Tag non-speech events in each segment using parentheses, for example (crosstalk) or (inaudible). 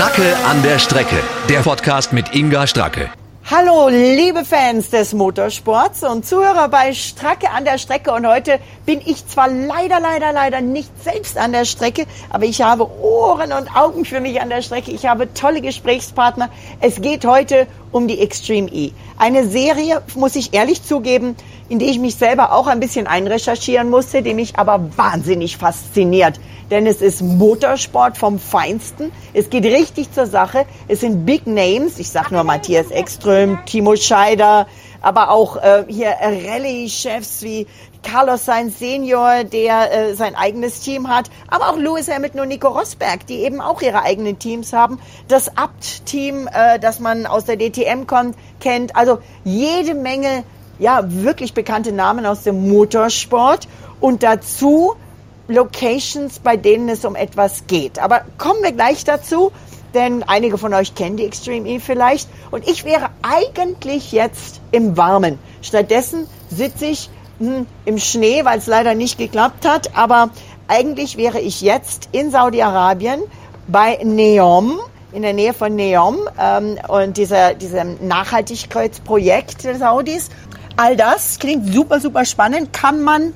Stracke an der Strecke. Der Podcast mit Inga Stracke. Hallo, liebe Fans des Motorsports und Zuhörer bei Stracke an der Strecke. Und heute bin ich zwar leider, leider, leider nicht selbst an der Strecke, aber ich habe Ohren und Augen für mich an der Strecke. Ich habe tolle Gesprächspartner. Es geht heute um die Extreme E. Eine Serie, muss ich ehrlich zugeben, in die ich mich selber auch ein bisschen einrecherchieren musste, die mich aber wahnsinnig fasziniert. Denn es ist Motorsport vom Feinsten. Es geht richtig zur Sache. Es sind Big Names. Ich sag nur Matthias Ekström, Timo Scheider, aber auch äh, hier Rallye-Chefs wie Carlos Sainz Senior, der äh, sein eigenes Team hat, aber auch Lewis Hamilton und Nico Rosberg, die eben auch ihre eigenen Teams haben. Das Abt-Team, äh, das man aus der DTM kommt, kennt. Also jede Menge, ja, wirklich bekannte Namen aus dem Motorsport. Und dazu Locations, bei denen es um etwas geht. Aber kommen wir gleich dazu, denn einige von euch kennen die Extreme E vielleicht. Und ich wäre eigentlich jetzt im Warmen. Stattdessen sitze ich hm, im Schnee, weil es leider nicht geklappt hat. Aber eigentlich wäre ich jetzt in Saudi-Arabien bei Neom, in der Nähe von Neom ähm, und dieser, diesem Nachhaltigkeitsprojekt der Saudis. All das klingt super, super spannend. Kann man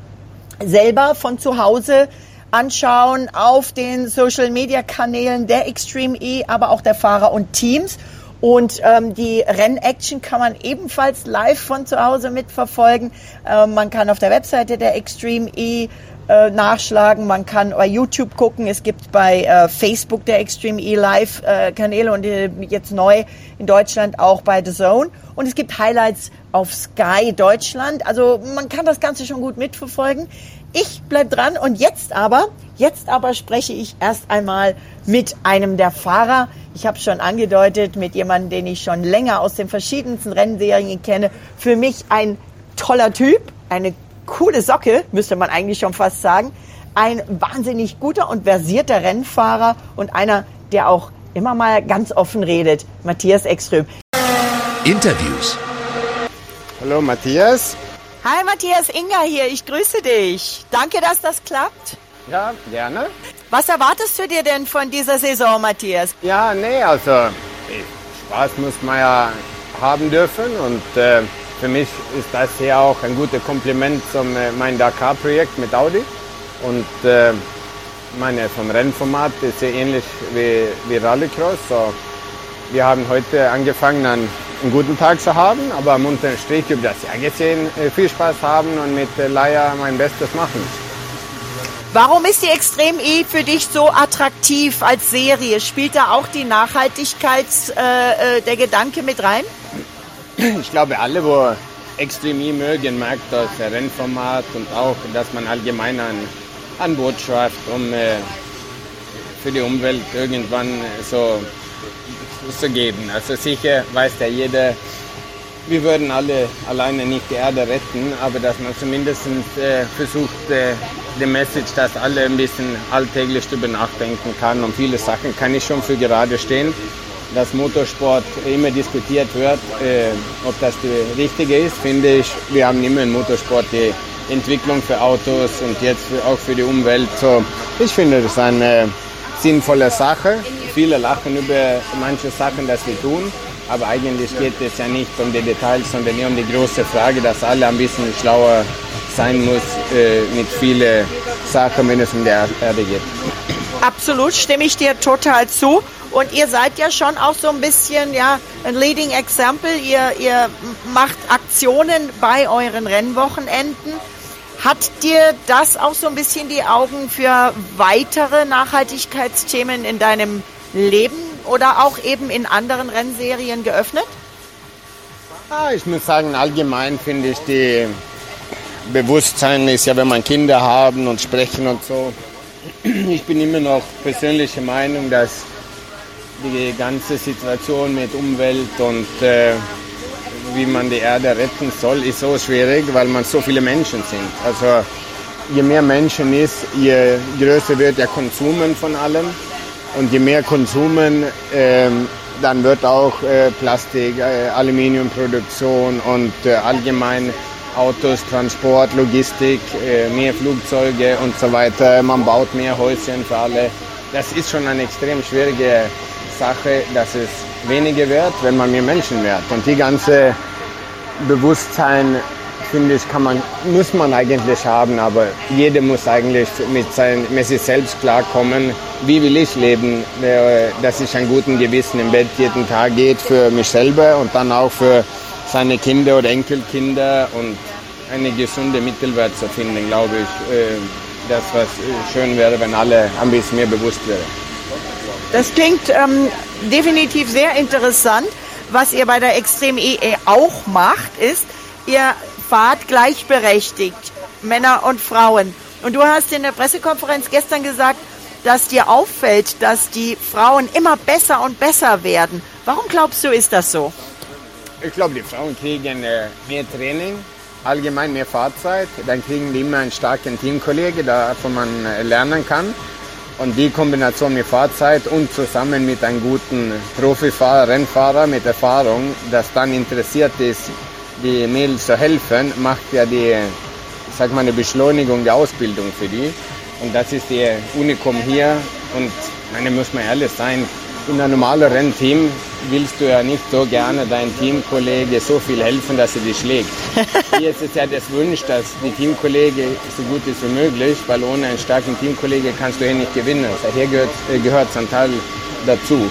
selber von zu Hause anschauen auf den Social Media Kanälen der Extreme E, aber auch der Fahrer und Teams. Und ähm, die Rennaction kann man ebenfalls live von zu Hause mitverfolgen. Ähm, man kann auf der Webseite der Extreme E äh, nachschlagen. Man kann bei YouTube gucken. Es gibt bei äh, Facebook der Extreme E Live äh, Kanäle und äh, jetzt neu in Deutschland auch bei The Zone. Und es gibt Highlights auf Sky Deutschland. Also man kann das Ganze schon gut mitverfolgen. Ich bleib dran und jetzt aber, jetzt aber spreche ich erst einmal mit einem der Fahrer. Ich habe schon angedeutet, mit jemandem, den ich schon länger aus den verschiedensten Rennserien kenne. Für mich ein toller Typ, eine coole Socke, müsste man eigentlich schon fast sagen. Ein wahnsinnig guter und versierter Rennfahrer und einer, der auch immer mal ganz offen redet. Matthias Ekström. Interviews. Hallo Matthias. Hi Matthias, Inga hier, ich grüße dich. Danke, dass das klappt. Ja, gerne. Was erwartest du dir denn von dieser Saison, Matthias? Ja, nee, also Spaß muss man ja haben dürfen und äh, für mich ist das hier auch ein gutes Kompliment zum äh, mein Dakar-Projekt mit Audi und äh, meine vom Rennformat ist sehr ähnlich wie, wie Rallycross. So, wir haben heute angefangen an einen guten Tag zu haben, aber am unteren Strich über das Jahr gesehen äh, viel Spaß haben und mit äh, Laia mein Bestes machen. Warum ist die Extrem E für dich so attraktiv als Serie? Spielt da auch die Nachhaltigkeit, äh, äh, der Gedanke mit rein? Ich glaube, alle, wo Extrem E mögen, merkt das Rennformat und auch, dass man allgemein an, an Boot schafft, um äh, für die Umwelt irgendwann so zu geben. Also sicher weiß ja jeder, wir würden alle alleine nicht die Erde retten, aber dass man zumindest äh, versucht, äh, die Message, dass alle ein bisschen alltäglich darüber nachdenken kann und viele Sachen kann ich schon für gerade stehen. Dass Motorsport immer diskutiert wird, äh, ob das die richtige ist, finde ich. Wir haben immer in Motorsport die Entwicklung für Autos und jetzt auch für die Umwelt. So, ich finde das eine sinnvolle Sache. Viele lachen über manche Sachen, die wir tun. Aber eigentlich geht es ja nicht um die Details, sondern nur um die große Frage, dass alle ein bisschen schlauer sein muss äh, mit vielen Sachen, wenn es um die Erde geht. Absolut, stimme ich dir total zu. Und ihr seid ja schon auch so ein bisschen ja, ein Leading Example. Ihr, ihr macht Aktionen bei euren Rennwochenenden. Hat dir das auch so ein bisschen die Augen für weitere Nachhaltigkeitsthemen in deinem Leben oder auch eben in anderen Rennserien geöffnet? Ja, ich muss sagen, allgemein finde ich die Bewusstsein ist ja, wenn man Kinder haben und sprechen und so. Ich bin immer noch persönliche Meinung, dass die ganze Situation mit Umwelt und äh, wie man die Erde retten soll, ist so schwierig, weil man so viele Menschen sind. Also je mehr Menschen ist, je größer wird der Konsumen von allem. Und je mehr Konsumen, äh, dann wird auch äh, Plastik, äh, Aluminiumproduktion und äh, allgemein Autos, Transport, Logistik, äh, mehr Flugzeuge und so weiter. Man baut mehr Häuschen für alle. Das ist schon eine extrem schwierige Sache, dass es weniger wird, wenn man mehr Menschen wird. Und die ganze Bewusstsein, finde ich, kann man, muss man eigentlich haben, aber jeder muss eigentlich mit, sein, mit sich selbst klarkommen, wie will ich leben, äh, dass ich ein guten Gewissen im Bett jeden Tag geht für mich selber und dann auch für seine Kinder oder Enkelkinder und eine gesunde Mittelwert zu finden, glaube ich, äh, das was schön wäre, wenn alle ein bisschen mehr bewusst wären. Das klingt ähm, definitiv sehr interessant. Was ihr bei der Extrem EE e auch macht, ist, ihr fahrt gleichberechtigt, Männer und Frauen. Und du hast in der Pressekonferenz gestern gesagt, dass dir auffällt, dass die Frauen immer besser und besser werden. Warum glaubst du, ist das so? Ich glaube, die Frauen kriegen äh, mehr Training, allgemein mehr Fahrzeit. Dann kriegen die immer einen starken Teamkollege, davon man äh, lernen kann. Und die Kombination mit Fahrzeit und zusammen mit einem guten Profifahrer, Rennfahrer mit Erfahrung, das dann interessiert ist, die Mädels zu helfen, macht ja die, sag mal, eine Beschleunigung der Ausbildung für die. Und das ist ihr Unikum hier. Und meine, muss man ehrlich sein, in einem normalen Rennteam willst du ja nicht so gerne deinem Teamkollege so viel helfen, dass er dich schlägt. (laughs) Hier ist es ja das Wunsch, dass die Teamkollege so gut ist wie möglich, weil ohne einen starken Teamkollege kannst du hier nicht gewinnen. Also hier gehört, äh, gehört Teil dazu.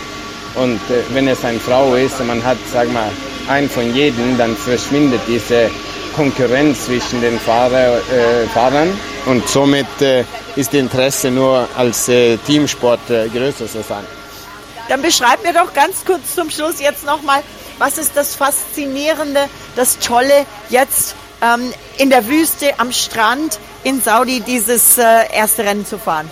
Und äh, wenn es eine Frau ist und man hat, sag mal, einen von jedem, dann verschwindet diese Konkurrenz zwischen den Fahrer, äh, Fahrern und somit äh, ist das Interesse nur als äh, Teamsport äh, größer zu sein. Dann beschreib mir doch ganz kurz zum Schluss jetzt nochmal, was ist das Faszinierende, das Tolle jetzt ähm, in der Wüste, am Strand in Saudi dieses äh, erste Rennen zu fahren?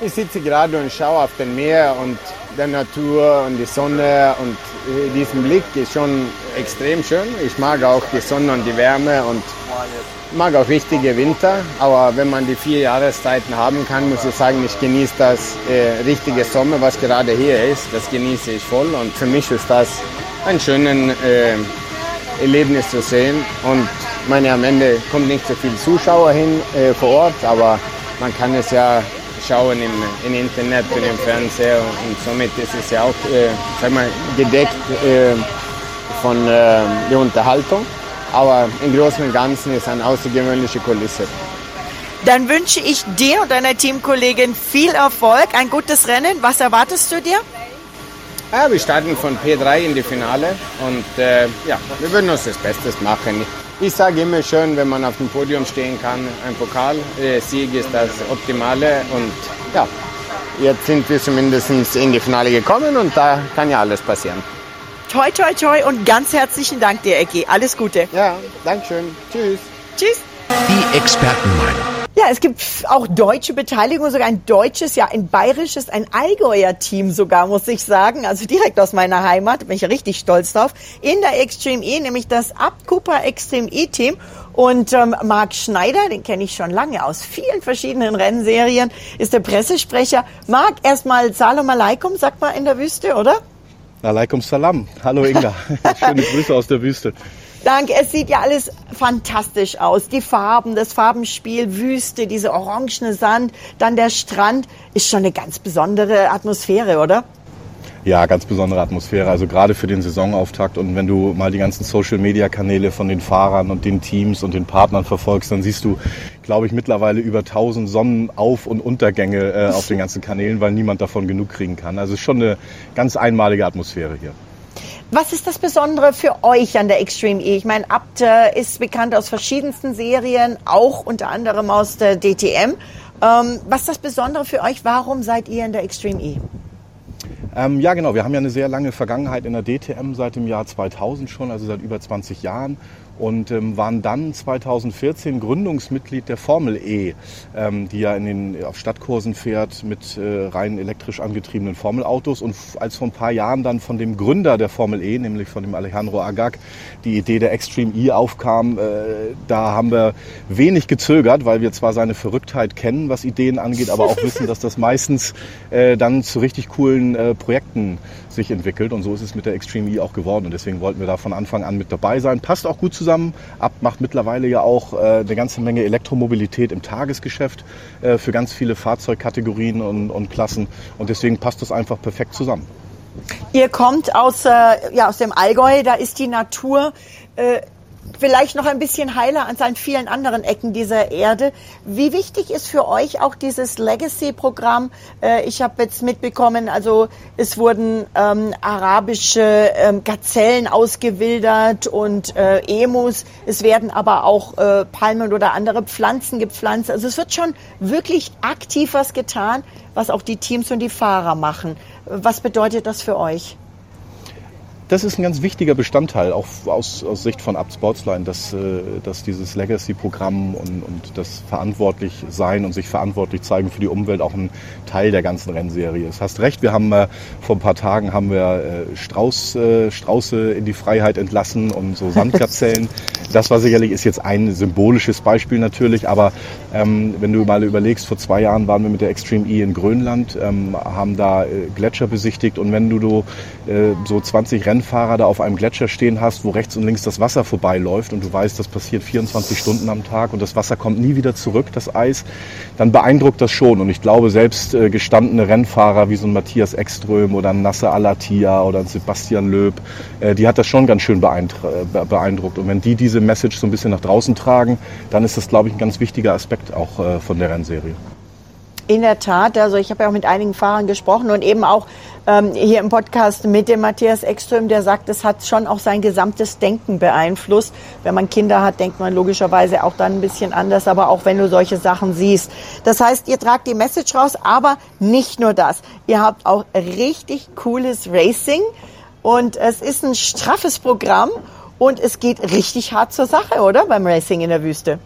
Ich sitze gerade und schaue auf den Meer und der Natur und die Sonne und diesen Blick ist schon extrem schön. Ich mag auch die Sonne und die Wärme und mag auch richtige Winter. Aber wenn man die vier Jahreszeiten haben kann, muss ich sagen, ich genieße das äh, richtige Sommer, was gerade hier ist. Das genieße ich voll und für mich ist das ein schönes äh, Erlebnis zu sehen. Und meine, am Ende kommt nicht so viel Zuschauer hin äh, vor Ort, aber man kann es ja schauen im, im Internet und im Fernseher und somit ist es ja auch äh, sag mal, gedeckt äh, von äh, der Unterhaltung. Aber im Großen und Ganzen ist es eine außergewöhnliche Kulisse. Dann wünsche ich dir und deiner Teamkollegin viel Erfolg, ein gutes Rennen. Was erwartest du dir? Ja, wir starten von P3 in die Finale und äh, ja, wir würden uns das Bestes machen. Ich sage immer schön, wenn man auf dem Podium stehen kann, ein Pokalsieg ist das Optimale und ja, jetzt sind wir zumindest in die Finale gekommen und da kann ja alles passieren. Toi, toi, toi und ganz herzlichen Dank dir, Ecki. Alles Gute. Ja, Dankeschön. Tschüss. Tschüss. Die Expertenmeinung. Ja, es gibt auch deutsche Beteiligung, sogar ein deutsches, ja ein bayerisches, ein Allgäuer Team sogar, muss ich sagen. Also direkt aus meiner Heimat, bin ich ja richtig stolz drauf. In der Extreme E, nämlich das Abkupa Extreme E Team. Und ähm, Marc Schneider, den kenne ich schon lange aus vielen verschiedenen Rennserien, ist der Pressesprecher. Marc, erstmal Salam Aleikum, sagt man in der Wüste, oder? Aleikum Salam. Hallo Inga. (laughs) Schöne Grüße aus der Wüste. Danke. Es sieht ja alles fantastisch aus. Die Farben, das Farbenspiel, Wüste, diese orangene Sand, dann der Strand. Ist schon eine ganz besondere Atmosphäre, oder? Ja, ganz besondere Atmosphäre. Also gerade für den Saisonauftakt. Und wenn du mal die ganzen Social-Media-Kanäle von den Fahrern und den Teams und den Partnern verfolgst, dann siehst du, glaube ich, mittlerweile über 1000 Sonnenauf- und Untergänge äh, auf den ganzen Kanälen, weil niemand davon genug kriegen kann. Also schon eine ganz einmalige Atmosphäre hier. Was ist das Besondere für euch an der Extreme E? Ich meine, Abt ist bekannt aus verschiedensten Serien, auch unter anderem aus der DTM. Ähm, was ist das Besondere für euch? Warum seid ihr in der Extreme E? Ähm, ja, genau. Wir haben ja eine sehr lange Vergangenheit in der DTM seit dem Jahr 2000 schon, also seit über 20 Jahren und ähm, waren dann 2014 Gründungsmitglied der Formel E, ähm, die ja in den, auf Stadtkursen fährt mit äh, rein elektrisch angetriebenen Formelautos. Und als vor ein paar Jahren dann von dem Gründer der Formel E, nämlich von dem Alejandro Agag, die Idee der Extreme E aufkam, äh, da haben wir wenig gezögert, weil wir zwar seine Verrücktheit kennen, was Ideen angeht, aber auch wissen, dass das meistens äh, dann zu richtig coolen äh, Projekten sich entwickelt und so ist es mit der Extreme E auch geworden und deswegen wollten wir da von Anfang an mit dabei sein. Passt auch gut zusammen. Ab macht mittlerweile ja auch äh, eine ganze Menge Elektromobilität im Tagesgeschäft äh, für ganz viele Fahrzeugkategorien und, und Klassen und deswegen passt das einfach perfekt zusammen. Ihr kommt aus, äh, ja, aus dem Allgäu, da ist die Natur äh, vielleicht noch ein bisschen heiler an vielen anderen Ecken dieser Erde. Wie wichtig ist für euch auch dieses Legacy-Programm? Äh, ich habe jetzt mitbekommen, also es wurden ähm, arabische ähm, Gazellen ausgewildert und äh, Emus. Es werden aber auch äh, Palmen oder andere Pflanzen gepflanzt. Also es wird schon wirklich aktiv was getan, was auch die Teams und die Fahrer machen. Was bedeutet das für euch? Das ist ein ganz wichtiger Bestandteil, auch aus, aus Sicht von Abt Sportsline, dass, äh, dass dieses Legacy-Programm und, und das verantwortlich sein und sich verantwortlich zeigen für die Umwelt auch ein Teil der ganzen Rennserie ist. Hast recht, wir haben äh, vor ein paar Tagen haben wir äh, Strauß, Strauße in die Freiheit entlassen und so Sandgazellen. (laughs) das war sicherlich ist jetzt ein symbolisches Beispiel natürlich, aber ähm, wenn du mal überlegst, vor zwei Jahren waren wir mit der Extreme E in Grönland, ähm, haben da Gletscher besichtigt und wenn du, du äh, so 20 Rennen Rennfahrer da auf einem Gletscher stehen hast, wo rechts und links das Wasser vorbeiläuft und du weißt, das passiert 24 Stunden am Tag und das Wasser kommt nie wieder zurück, das Eis, dann beeindruckt das schon. Und ich glaube, selbst äh, gestandene Rennfahrer wie so ein Matthias Ekström oder ein Nasser Alatia oder ein Sebastian Löb, äh, die hat das schon ganz schön äh, beeindruckt. Und wenn die diese Message so ein bisschen nach draußen tragen, dann ist das, glaube ich, ein ganz wichtiger Aspekt auch von der Rennserie. In der Tat, also ich habe ja auch mit einigen Fahrern gesprochen und eben auch ähm, hier im Podcast mit dem Matthias Ekström, der sagt, es hat schon auch sein gesamtes Denken beeinflusst. Wenn man Kinder hat, denkt man logischerweise auch dann ein bisschen anders, aber auch wenn du solche Sachen siehst. Das heißt, ihr tragt die Message raus, aber nicht nur das. Ihr habt auch richtig cooles Racing und es ist ein straffes Programm und es geht richtig hart zur Sache, oder? Beim Racing in der Wüste.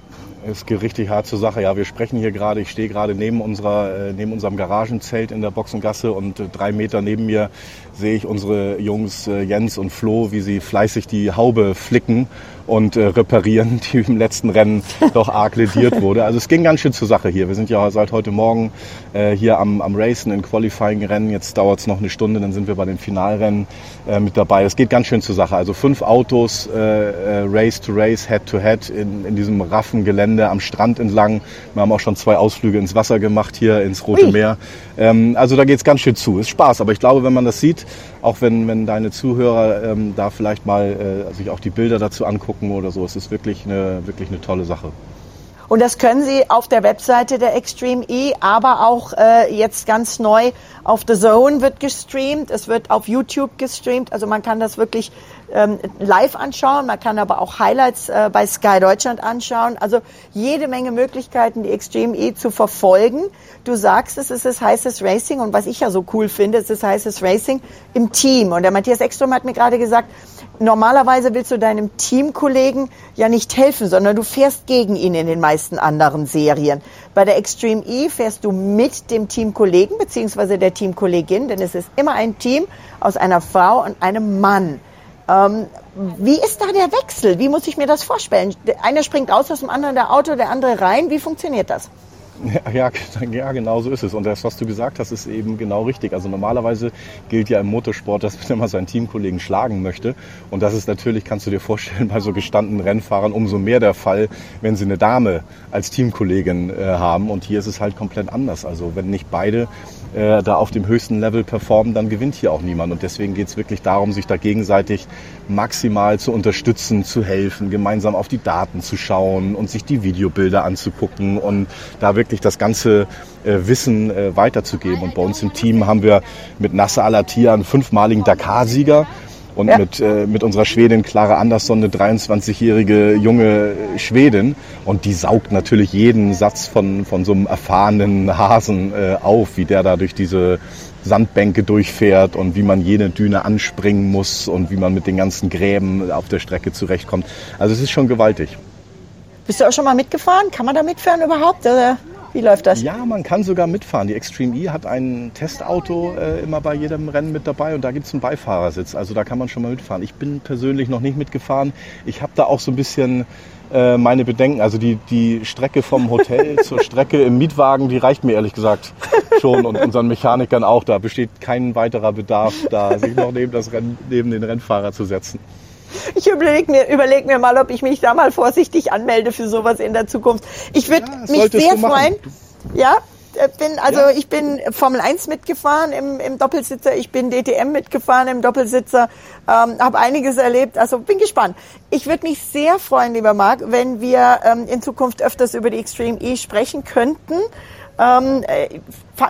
Es geht richtig hart zur Sache. Ja, wir sprechen hier gerade. Ich stehe gerade neben unserer, äh, neben unserem Garagenzelt in der Boxengasse und äh, drei Meter neben mir sehe ich unsere Jungs äh, Jens und Flo, wie sie fleißig die Haube flicken und reparieren, (laughs) die im letzten Rennen doch arg lediert wurde. Also es ging ganz schön zur Sache hier. Wir sind ja seit heute Morgen hier am, am Racen in Qualifying-Rennen. Jetzt dauert es noch eine Stunde, dann sind wir bei den Finalrennen mit dabei. Es geht ganz schön zur Sache. Also fünf Autos, Race to Race, Head to Head in, in diesem raffen Gelände am Strand entlang. Wir haben auch schon zwei Ausflüge ins Wasser gemacht hier ins Rote Ui. Meer. Ähm, also da geht es ganz schön zu. Ist Spaß, aber ich glaube, wenn man das sieht, auch wenn, wenn deine Zuhörer ähm, da vielleicht mal äh, sich auch die Bilder dazu angucken oder so, es ist wirklich eine, wirklich eine tolle Sache. Und das können Sie auf der Webseite der Extreme E, aber auch äh, jetzt ganz neu auf The Zone wird gestreamt. Es wird auf YouTube gestreamt. Also man kann das wirklich ähm, live anschauen. Man kann aber auch Highlights äh, bei Sky Deutschland anschauen. Also jede Menge Möglichkeiten, die Extreme E zu verfolgen. Du sagst es, es ist heißes Racing und was ich ja so cool finde, es ist heißes Racing im Team. Und der Matthias Ekstrom hat mir gerade gesagt, normalerweise willst du deinem Teamkollegen ja nicht helfen, sondern du fährst gegen ihn in den meisten anderen Serien. Bei der Extreme E fährst du mit dem Teamkollegen beziehungsweise der Teamkollegin, denn es ist immer ein Team aus einer Frau und einem Mann. Ähm, wie ist da der Wechsel? Wie muss ich mir das vorstellen? Der eine springt aus aus dem anderen der Auto, der andere rein. Wie funktioniert das? (laughs) Ja, (laughs) ja, genau so ist es. Und das, was du gesagt hast, ist eben genau richtig. Also normalerweise gilt ja im Motorsport, dass man immer seinen Teamkollegen schlagen möchte. Und das ist natürlich, kannst du dir vorstellen, bei so gestandenen Rennfahrern umso mehr der Fall, wenn sie eine Dame als Teamkollegin äh, haben. Und hier ist es halt komplett anders. Also wenn nicht beide äh, da auf dem höchsten Level performen, dann gewinnt hier auch niemand. Und deswegen geht es wirklich darum, sich da gegenseitig maximal zu unterstützen, zu helfen, gemeinsam auf die Daten zu schauen und sich die Videobilder anzugucken und da wirklich das ganze äh, Wissen äh, weiterzugeben. Und bei uns im Team haben wir mit Nasser Alatia einen fünfmaligen Dakar-Sieger und ja. mit, äh, mit unserer Schwedin Clara Andersson, eine 23-jährige junge Schwedin. Und die saugt natürlich jeden Satz von, von so einem erfahrenen Hasen äh, auf, wie der da durch diese Sandbänke durchfährt und wie man jede Düne anspringen muss und wie man mit den ganzen Gräben auf der Strecke zurechtkommt. Also es ist schon gewaltig. Bist du auch schon mal mitgefahren? Kann man da mitfahren überhaupt? Oder? Wie läuft das? Ja, man kann sogar mitfahren. Die Extreme E hat ein Testauto äh, immer bei jedem Rennen mit dabei und da gibt es einen Beifahrersitz. Also da kann man schon mal mitfahren. Ich bin persönlich noch nicht mitgefahren. Ich habe da auch so ein bisschen äh, meine Bedenken. Also die, die Strecke vom Hotel (laughs) zur Strecke im Mietwagen, die reicht mir ehrlich gesagt schon und unseren Mechanikern auch. Da besteht kein weiterer Bedarf, da sich noch neben, das Rennen, neben den Rennfahrer zu setzen. Ich überlege mir, überleg mir mal, ob ich mich da mal vorsichtig anmelde für sowas in der Zukunft. Ich würde Ja, mich sehr freuen. Ja, bin, also Ja. ich bin Formel 1 mitgefahren im, im Doppelsitzer, ich bin DTM mitgefahren im Doppelsitzer, ähm, habe einiges erlebt, also bin gespannt. Ich würde mich sehr freuen, lieber Marc, wenn wir ähm, in Zukunft öfters über die Extreme E sprechen könnten. Ähm, äh,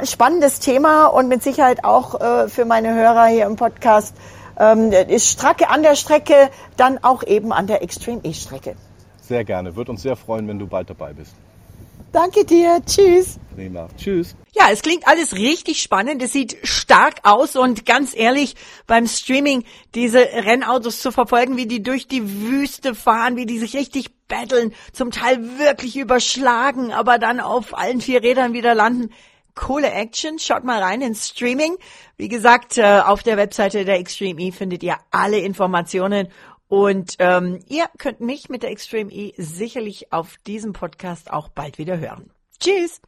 spannendes Thema und mit Sicherheit auch äh, für meine Hörer hier im Podcast ähm, ist Stracke an der Strecke, dann auch eben an der Extreme E-Strecke. Sehr gerne. Wird uns sehr freuen, wenn du bald dabei bist. Danke dir, tschüss. Prima. Tschüss. Ja, es klingt alles richtig spannend. Es sieht stark aus und ganz ehrlich, beim Streaming diese Rennautos zu verfolgen, wie die durch die Wüste fahren, wie die sich richtig battlen, zum Teil wirklich überschlagen, aber dann auf allen vier Rädern wieder landen. Coole Action. Schaut mal rein ins Streaming. Wie gesagt, äh, auf der Webseite der Extreme E findet ihr alle Informationen und ähm, ihr könnt mich mit der Extreme E sicherlich auf diesem Podcast auch bald wieder hören. Tschüss!